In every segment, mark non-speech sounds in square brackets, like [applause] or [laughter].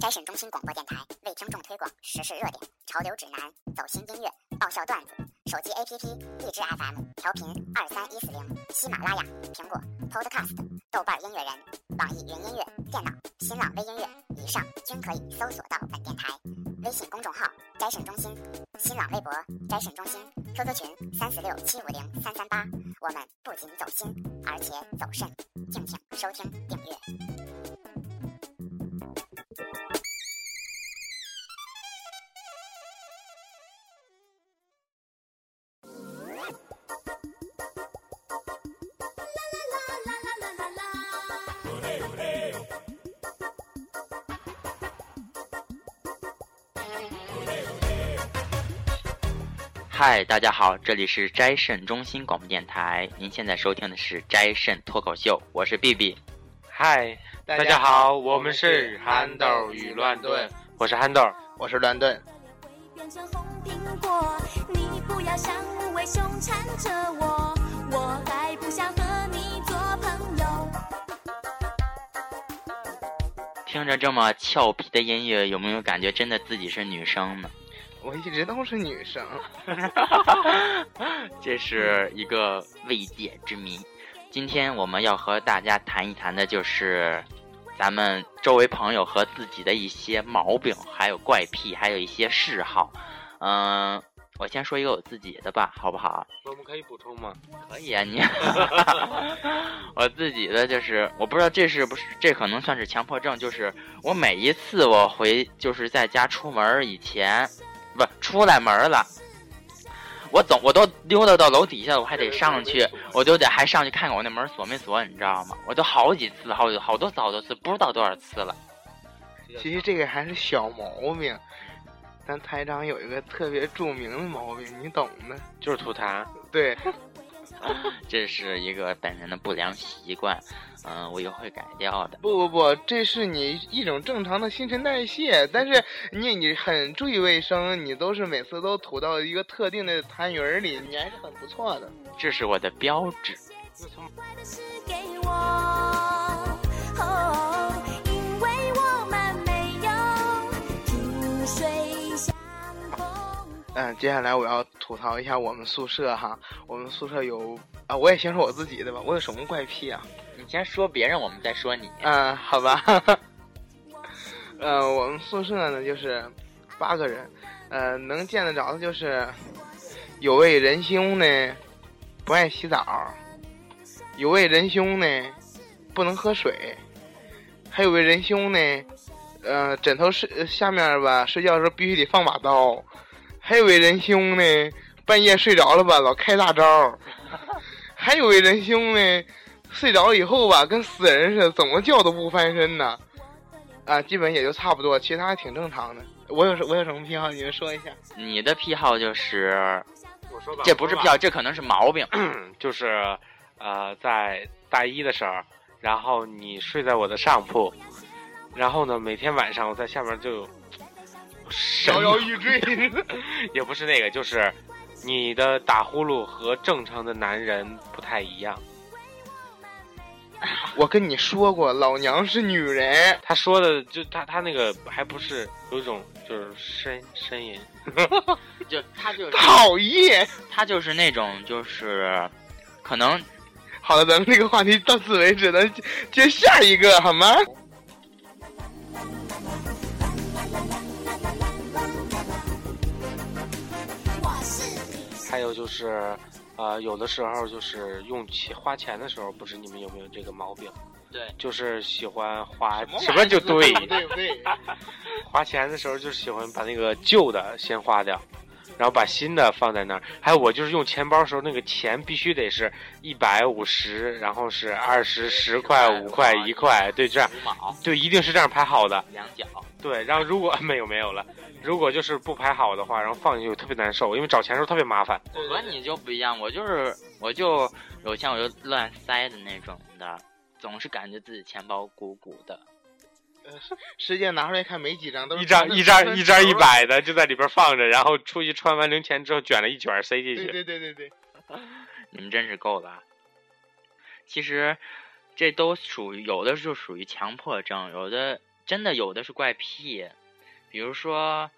摘审中心广播电台为听众推广时事热点、潮流指南、走心音乐、爆笑段子。手机 APP：荔枝 FM 调频二三一四零，喜马拉雅、苹果 Podcast、豆瓣音乐人、网易云音乐、电脑、新浪微音乐以上均可以搜索到本电台。微信公众号：摘审中心，新浪微博：摘审中心，QQ 群：三四六七五零三三八。我们不仅走心，而且走肾。敬请收听订阅。嗨，大家好，这里是斋肾中心广播电台，您现在收听的是斋肾脱口秀，我是 B B。嗨，大家好，我们是憨豆与乱炖，我是憨豆，我是乱炖。变成红苹果，你不要像无尾熊缠着我，我还不想和你做朋友。听着这么俏皮的音乐，有没有感觉真的自己是女生呢？我一直都是女生，[laughs] 这是一个未解之谜。今天我们要和大家谈一谈的就是咱们周围朋友和自己的一些毛病，还有怪癖，还有一些嗜好。嗯、我先说一个我自己的吧，好不好？我们可以补充吗？可以啊，你。[laughs] 我自己的就是，我不知道这是不是这可能算是强迫症，就是我每一次我回就是在家出门儿以前，不出来门了，我走我都溜达到楼底下，我还得上去，我就得还上去看看我那门锁没锁，你知道吗？我都好几次，好好多次好多次，不知道多少次了。其实这个还是小毛病。咱台长有一个特别著名的毛病，你懂的。就是吐痰，对，[laughs] 这是一个本人的不良习惯，嗯、我以后会改掉的。不不不，这是你一种正常的新陈代谢，但是你你很注意卫生，你都是每次都吐到一个特定的痰盂儿里，你还是很不错的。这是我的标志。坏的事给我，哦，因为我们没有萍水相逢。嗯，接下来我要吐槽一下我们宿舍哈，我们宿舍有啊，我也先说我自己的吧，我有什么怪癖啊？你先说别人，我们再说你。嗯，好吧。[laughs] 呃，我们宿舍呢就是八个人，呃，能见得着的就是有位仁兄呢不爱洗澡，有位仁兄呢不能喝水，还有位仁兄呢，呃，枕头睡下面吧睡觉的时候必须得放把刀，还有位仁兄呢半夜睡着了吧老开大招，还有位仁兄呢。睡着以后吧，跟死人似的，怎么叫都不翻身呢。啊，基本也就差不多，其他挺正常的。我有什我有什么癖好？你们说一下。你的癖好就是，我说吧，这不是癖好，这可能是毛病。[clears throat] 就是呃，在大一的时候，然后你睡在我的上铺，然后呢，每天晚上我在下面就 [laughs] 摇摇欲坠。[laughs] 也不是那个，就是你的打呼噜和正常的男人不太一样。[laughs] 我跟你说过，老娘是女人。他说的就他他那个还不是有一种就是呻呻吟，[laughs] 就他就是讨厌。他就是那种就是，可能好了，咱们这个话题到此为止，咱接接下一个好吗？还有就是，呃，有的时候就是用钱花钱的时候，不知你们有没有这个毛病？对，就是喜欢花什什么就对，对对？[laughs] 花钱的时候就喜欢把那个旧的先花掉，然后把新的放在那儿。还有我就是用钱包的时候，那个钱必须得是一百五十，然后是二十、十块、五块、一块，对，这样对，一定是这样排好的。两角。对，然后如果 [laughs] 没有没有了，如果就是不排好的话，然后放进去特别难受，因为找钱的时候特别麻烦。我和你就不一样，我就是我就有钱我就乱塞的那种的，总是感觉自己钱包鼓鼓的。[laughs] 实际拿出来看，没几张，都是一张一张一张一百。的就在里边放着，然后出去穿完零钱之后卷了一卷塞进去。对对对对。你们真是够了啊。其实这都属于有的就属于强迫症，有的真的有的是怪癖，比如说，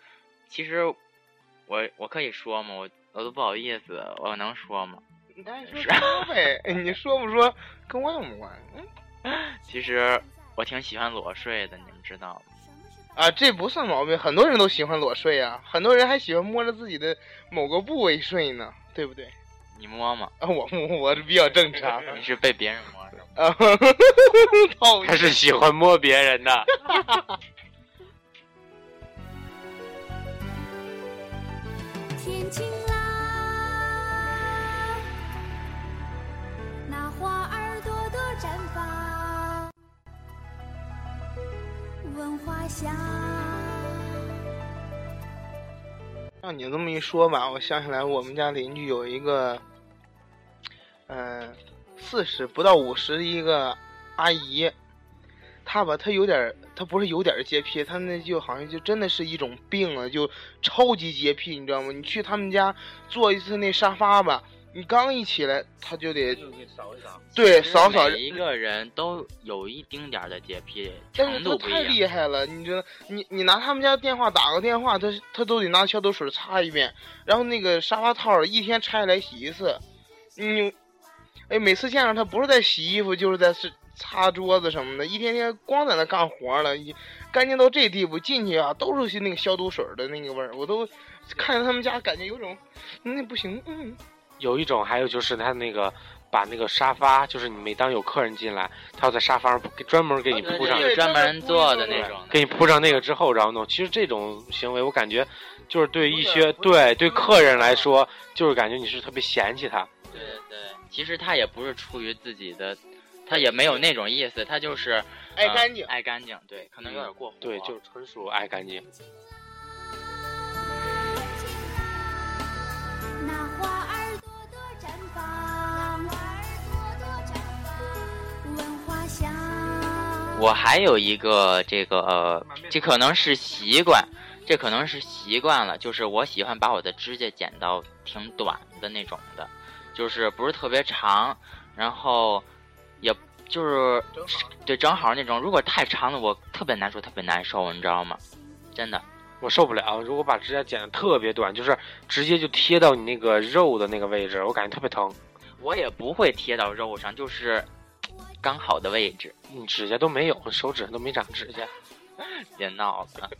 其实我我可以说吗？我我都不好意思，我能说吗？你说说呗，[laughs] 你说不说跟我有什么关系？嗯 [laughs] 其实我挺喜欢裸睡的，你们知道吗？啊，这不算毛病，很多人都喜欢裸睡啊，很多人还喜欢摸着自己的某个部位睡呢，对不对？你摸吗？啊，我我是比较正常 [laughs] 你是被别人摸的吗？啊，他是喜欢摸别人的。天晴啦，闻花香。让你这么一说吧，我想起来我们家邻居有一个，嗯、四十不到五十的一个阿姨，她吧，她有点儿，她不是有点儿洁癖，她那就好像就真的是一种病了，就超级洁癖，你知道吗？你去他们家坐一次那沙发吧，你刚一起来，他就得扫扫对扫扫每一个人都有一丁点儿的洁癖，但是程度不一他太厉。害了，你知道，你你拿他们家电话打个电话，他他都得拿消毒水擦一遍，然后那个沙发套一天拆下来洗一次，你，哎，每次见着他不是在洗衣服，就是在是擦桌子什么的，一天天光在那干活了，一干净到这地步，进去啊都是那个消毒水的那个味儿，我都看见他们家感觉有种，那不行，嗯，有一种，还有就是他那个把那个沙发，就是你每当有客人进来，他要在沙发上专门给你铺上专门做的那种给你铺上那个之后，然后弄。其实这种行为，我感觉就是对一些对对客人来说，就是感觉你是特别嫌弃他。对对，其实他也不是出于自己的，他也没有那种意思，他就是呃爱干净。爱干净，对，可能有点过火。对，就是纯属爱干净。我还有一个这个呃，这可能是习惯，这可能是习惯了，就是我喜欢把我的指甲剪到挺短的那种的，就是不是特别长，然后也就是对正好那种。如果太长了，我特别难受，特别难受，你知道吗？真的，我受不了，如果把指甲剪得特别短，就是直接就贴到你那个肉的那个位置，我感觉特别疼。我也不会贴到肉上，就是刚好的位置。你指甲都没有，手指上都没长指甲。[laughs] 别闹了，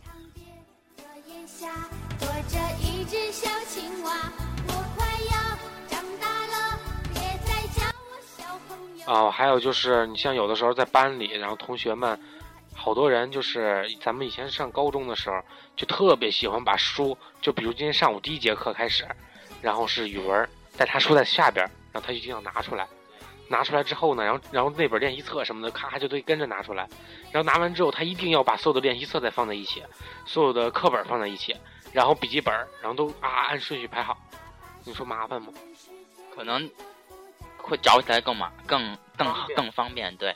我眼下躲着一只小青蛙，我快要长大了，别再叫我小朋友。啊、还有就是，你像有的时候在班里，然后同学们，好多人就是咱们以前上高中的时候，就特别喜欢把书，就比如今天上午第一节课开始，然后是语文，在他书在下边，然后他一定要拿出来，拿出来之后呢，然后然后那本练习册什么的，咔就得跟着拿出来，然后拿完之后，他一定要把所有的练习册再放在一起，所有的课本放在一起，然后笔记本，然后都啊按顺序排好，你说麻烦吗？可能会找起来更麻更更更方便。对，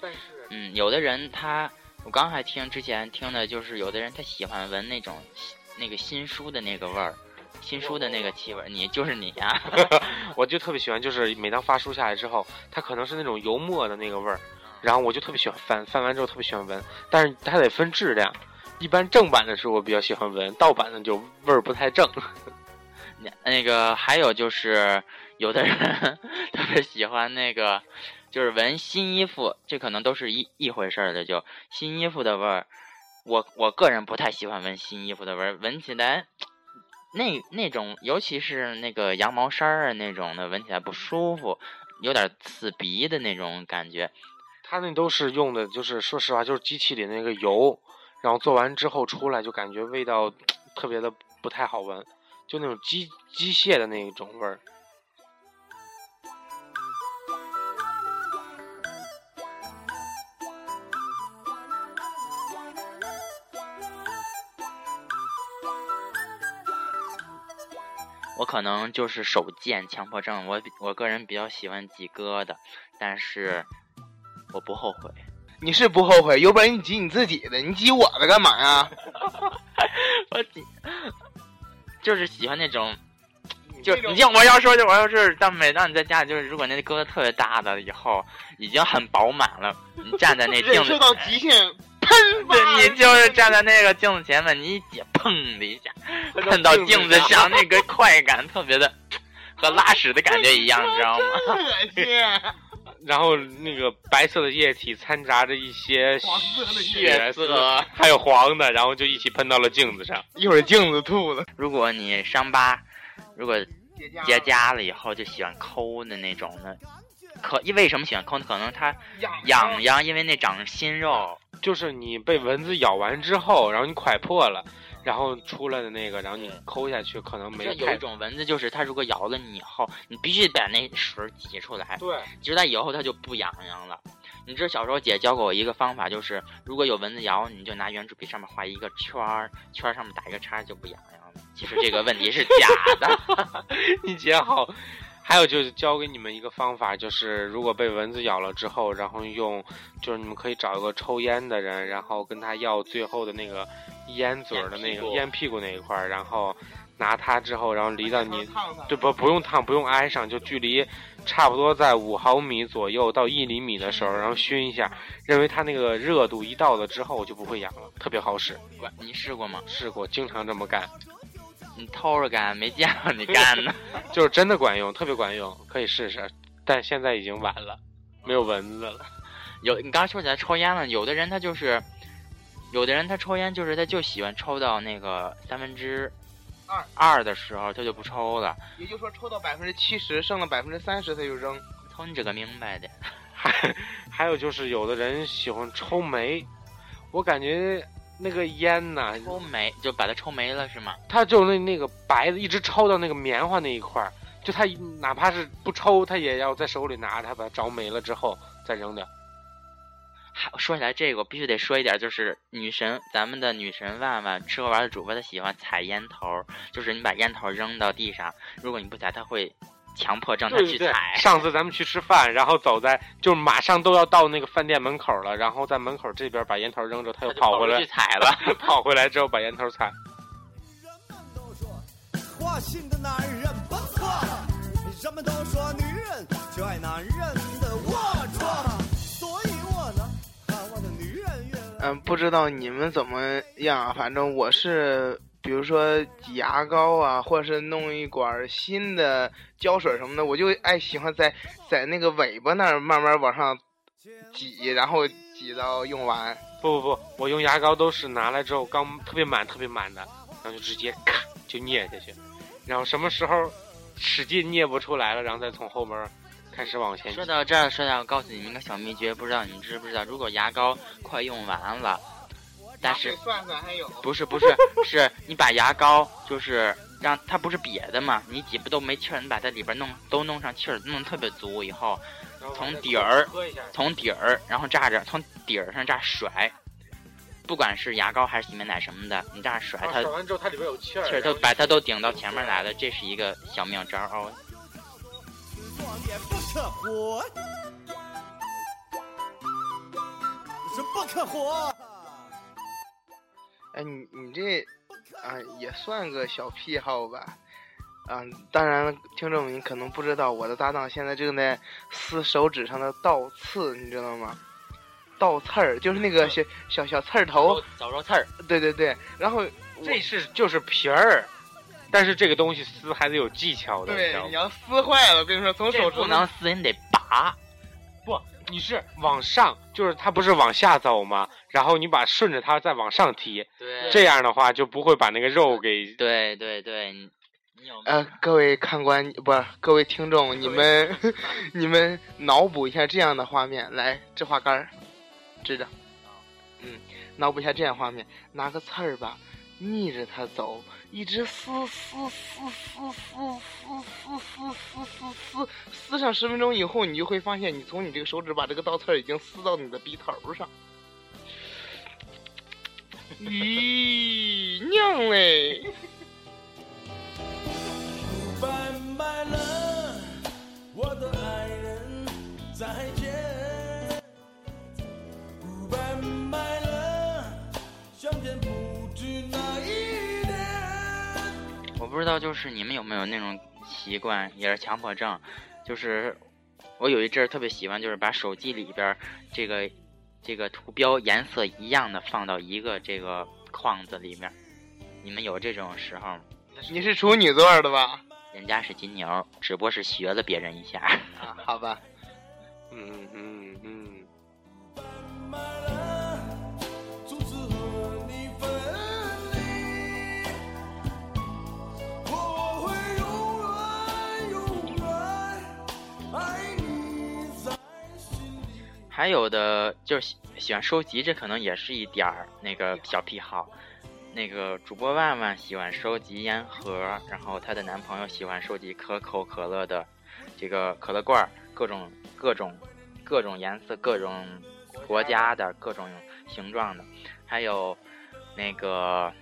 嗯，有的人他，我刚还听之前听的就是有的人他喜欢闻那种那个新书的那个味儿，新书的那个气味。你就是你呀、[laughs] 我就特别喜欢，就是每当发书下来之后，它可能是那种油墨的那个味儿，然后我就特别喜欢翻，翻完之后特别喜欢闻，但是它得分质量。一般正版的书我比较喜欢闻，盗版的就味儿不太正。[laughs] 那那个还有就是，有的人 [laughs] 特别喜欢那个，就是闻新衣服，这可能都是一一回事儿的。就新衣服的味儿，我我个人不太喜欢闻新衣服的味儿，闻起来那那种，尤其是那个羊毛衫儿啊那种的，闻起来不舒服，有点刺鼻的那种感觉。他那都是用的，就是说实话，就是机器里那个油，然后做完之后出来就感觉味道 [tsk] 特别的不太好闻，就那种机机械的那种味儿。我可能就是手贱强迫症，我比我个人比较喜欢挤疙瘩，但是我不后悔。你是不后悔，有本事你挤你自己的，你挤我的干嘛呀？[laughs] 我挤，就是喜欢那种，就你像我要说，就我要是但每当你在家里，就是如果那疙瘩特别大的以后，已经很饱满了，你站在那镜子到极限，喷你就是站在那个镜子前面，你一挤，砰的一下喷到镜子上，那个快感特别的，和拉屎的感觉一样，[laughs] 你知道吗？恶心！[laughs] 然后那个白色的液体掺杂着一些黄色的血色还有黄的，然后就一起喷到了镜子上。一会儿镜子吐了，如果你伤疤，如果结痂了以后就喜欢抠的那种的，可为什么喜欢抠呢？可能它痒痒痒，因为那长新肉。就是你被蚊子咬完之后，然后你快破了，然后出来的那个，然后你抠下去，可能没太这有一种蚊子，就是它如果咬了你以后，你必须把那水挤出来，对，挤出来以后它就不痒痒了。你知道小时候姐教过我一个方法，就是如果有蚊子咬，你就拿圆珠笔上面画一个圈儿，圈儿上面打一个叉，就不痒痒了。其实这个问题是假的。[laughs] 你姐好。还有就是教给你们一个方法，就是如果被蚊子咬了之后，然后用，就是你们可以找一个抽烟的人，然后跟他要最后的那个烟嘴儿的那个烟屁股那一块儿，然后拿它之后，然后离到你对不不用烫，不用挨上，就距离差不多在五毫米左右到一厘米的时候，然后熏一下，认为它那个热度一到了之后就不会痒了，特别好使。你试过吗？试过，经常这么干，你偷着干，没见过你干的。[laughs] 就是真的管用，特别管用，可以试试。但现在已经晚了，没有蚊子了。[laughs] 有你刚刚说起来抽烟了，有的人他就是，有的人他抽烟就是他就喜欢抽到那个三分之二二的时候，他就不抽了。也就是说抽到百分之七十，剩了百分之三十他就扔。瞅你这个明白的，还还有就是，有的人喜欢抽煤，我感觉那个烟呐，抽没就把它抽没了是吗？它就那那个白的一直抽到那个棉花那一块儿，就他哪怕是不抽，他也要在手里拿它，把它着没了之后再扔掉。还说起来这个，我必须得说一点，就是女神，咱们的女神万万吃喝玩乐主播，她喜欢踩烟头，就是你把烟头扔到地上，如果你不踩，她会强迫症她对对去踩。上次咱们去吃饭，然后走在就马上都要到那个饭店门口了，然后在门口这边把烟头扔着，他又跑回来去，踩了。[laughs] 跑回来之后把烟头踩。人们都说花心的男人不错，人们都说女人就爱男人的龌龊，所以我呢，盼望着女人越来嗯，不知道你们怎么样啊？反正我是，比如说挤牙膏啊，或者是弄一管新的胶水什么的，我就爱喜欢在在那个尾巴那儿慢慢往上挤，然后挤到用完。不不不，我用牙膏都是拿来之后刚特别满特别满的，然后就直接咔就捏下去，然后什么时候使劲捏不出来了，然后再从后门开始往前说。到这儿，说到我告诉你们一个小秘诀，不知道你们知不知道？如果牙膏快用完了，但是算算还有不是不是是你把牙膏就是让它不是瘪的嘛，你挤不都没气儿，你把它里边弄都弄上气儿，弄特别足以后，从底儿从底儿然后炸着从底儿上这样甩，不管是牙膏还是洗面奶什么的，你这样甩它甩完之后它里边有气儿，气儿都把它都顶到前面来了，这是一个小妙招哦。壮也不可活，是不可活。哎，你你这啊也算个小癖好吧？啊，当然了，听众们你可能不知道，我的搭档现在正在撕手指上的倒刺，你知道吗？倒刺儿就是那个小小小刺儿头，找着刺儿，对对对。然后这是就是皮儿，但是这个东西撕还得有技巧的。对你要撕坏了，我跟你说，从手指不能撕，你得拔。不，你是往上，就是它不是往下走吗？然后你把顺着它再往上提，对这样的话就不会把那个肉给。对对对，你你有呃，各位看官不是各位听众，你们 [laughs] 你们脑补一下这样的画面，来，这画杆儿，支着，嗯，脑补一下这样画面，拿个刺儿吧，逆着它走，一直撕撕撕撕撕撕撕撕撕撕撕，撕上十分钟以后，你就会发现，你从你这个手指把这个倒刺儿已经撕到你的鼻头上。[laughs] 咦，娘嘞！不知道，就是你们有没有那种习惯，也是强迫症，就是我有一阵儿特别喜欢，就是把手机里边这个这个图标颜色一样的放到一个这个框子里面。你们有这种时候吗？你是处女座的吧？人家是金牛，只不过是学了别人一下。啊，好吧。嗯嗯嗯，还有的就是喜喜欢收集，这可能也是一点儿那个小癖好。那个主播万万喜欢收集烟盒，然后她的男朋友喜欢收集可口可乐的这个可乐罐儿，各种各种各种颜色、各种国家的、各种形状的，还有那个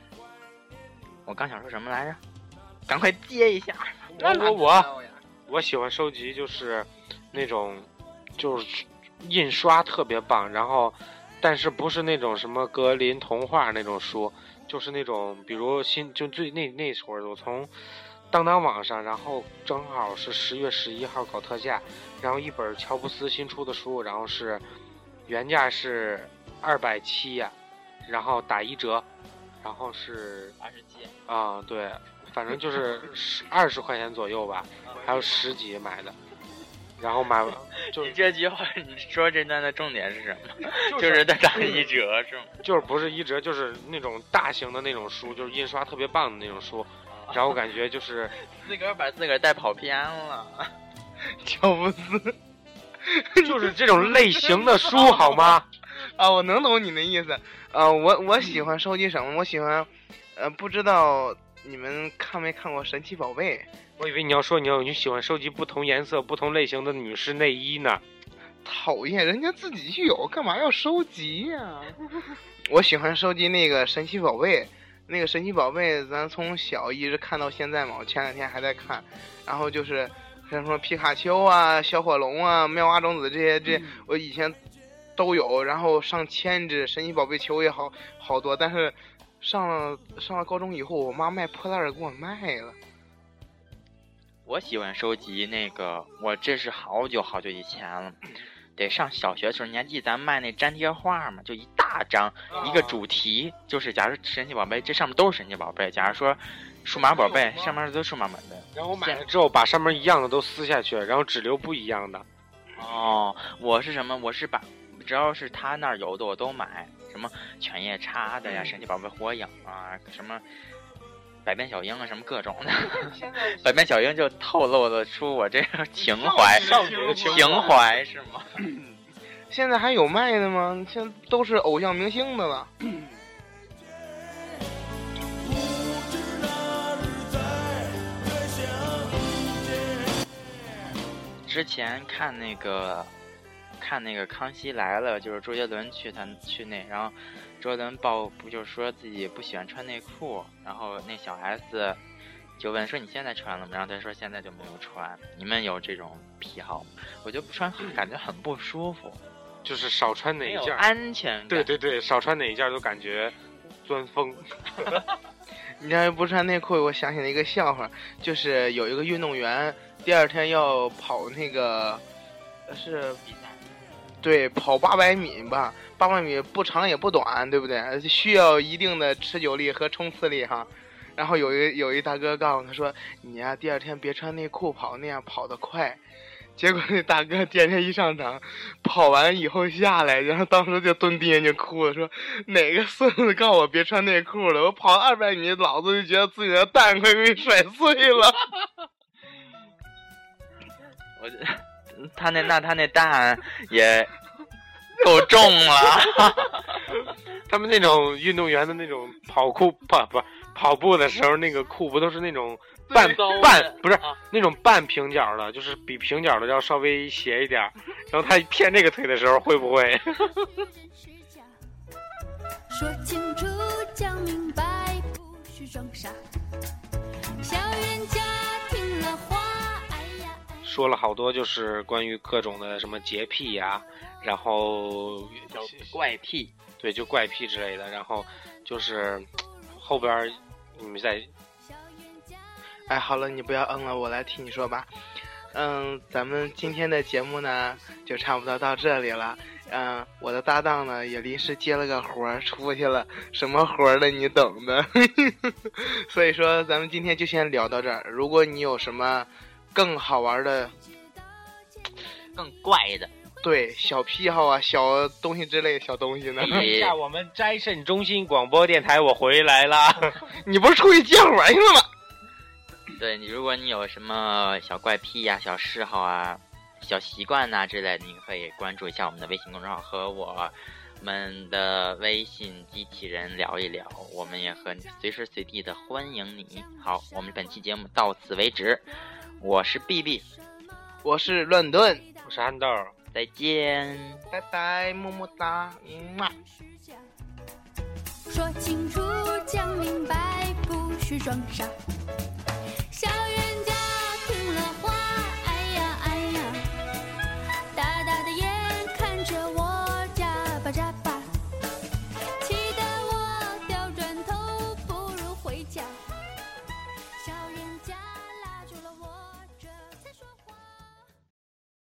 我刚想说什么来着？赶快接一下！我我我我喜欢收集就是那种就是印刷特别棒，然后但是不是那种什么格林童话那种书，就是那种比如新就最那那会儿我从当当网上，然后正好是十月十一号搞特价，然后一本乔布斯新出的书，然后是原价是二百七呀，然后打一折，然后是二十七，啊，对，反正就是十二十块钱左右吧，还有十几买的，然后买完 [laughs] 就你这句话你说这段的重点是什么？就 [laughs] 就是在打一折是吗？就是不是一折，就是那种大型的那种书，就是印刷特别棒的那种书，然后我感觉就是 [laughs] 自个儿把自个儿带跑偏了。乔布斯就是这种类型的书好吗？啊，我能懂你的意思。啊，我我喜欢收集什么？我喜欢，呃，不知道你们看没看过《神奇宝贝》？我以为你要说你要你喜欢收集不同颜色、不同类型的女士内衣呢。讨厌，人家自己就有，干嘛要收集呀、[laughs] 我喜欢收集那个神奇宝贝，那个神奇宝贝，咱从小一直看到现在嘛。我前两天还在看，然后就是像什么皮卡丘啊、小火龙啊、妙蛙种子这些，这我以前都有。然后上千只神奇宝贝球也好好多，但是上了上了高中以后，我妈卖破烂儿给我卖了。我喜欢收集那个，我这是好久好久以前了，得上小学的时候，你还记得咱卖那粘贴画吗？就一大张，一个主题，就是假如神奇宝贝，这上面都是神奇宝贝。假如说数码宝贝，上面都是数码宝贝。然后我买了之后，把上面一样的都撕下去，然后只留不一样的。哦，我是什么？我是把只要是他那儿有的我都买，什么犬夜叉的呀，神奇宝贝火影啊，什么百变小樱啊，什么各种的。[laughs] 百变小樱就透露了出我这个情怀，少女的情怀是吗？[coughs] 现在还有卖的吗？现在都是偶像明星的了。之前看那个看那个《康熙来了》，就是周杰伦去他去那，然后周杰伦报不就说自己不喜欢穿内裤，然后那小 S 就问说你现在穿了吗？然后他说现在就没有穿。你们有这种癖好吗？我觉得不穿感觉很不舒服，就是少穿哪一件，安全感。对对对，少穿哪一件都感觉钻风。[laughs] 你要是不穿内裤，我想起了一个笑话，就是有一个运动员第二天要跑那个，呃是比赛对跑八百米吧，八百米不长也不短，对不对？需要一定的持久力和冲刺力哈。然后有一有一大哥告诉他说：“你呀、第二天别穿内裤跑，那样跑得快。”结果那大哥第二天一上场，跑完以后下来，然后当时就蹲地下就哭了，说：“哪个孙子告诉我别穿内裤了？我跑二百米，老子就觉得自己的蛋快被甩碎了。[laughs] 我觉得他那那他那蛋也够重了。[laughs] 他们那种运动员的那种跑酷不不跑步的时候，那个裤不都是那种半半不是啊那种半平角的，就是比平角的要稍微斜一点。然后他骗这个腿的时候，会不会？[laughs] 说清楚，讲明白，不许装傻。小冤家听了话。说了好多，就是关于各种的什么洁癖呀、然后叫怪癖，对，就怪癖之类的。然后就是后边儿你们再哎，好了，你不要嗯了，我来替你说吧。嗯，咱们今天的节目呢，就差不多到这里了。嗯，我的搭档呢也临时接了个活儿出去了，什么活儿呢？你懂的。[laughs] 所以说，咱们今天就先聊到这儿。如果你有什么更好玩的，更怪的，对小癖好啊、小东西之类的小东西呢，等一下我们斋圣中心广播电台，我回来啦。[laughs] 你不是出去接活去了吗？对你，如果你有什么小怪癖呀、小嗜好啊、小习惯呐、之类的，你可以关注一下我们的微信公众号，和我们的微信机器人聊一聊，我们也和你随时随地的欢迎你。好，我们本期节目到此为止，我是 B B，我是乱炖，我是憨豆儿。再见。拜拜，么么哒，嗯嘛。说清楚，讲明白，不许装傻。呀哎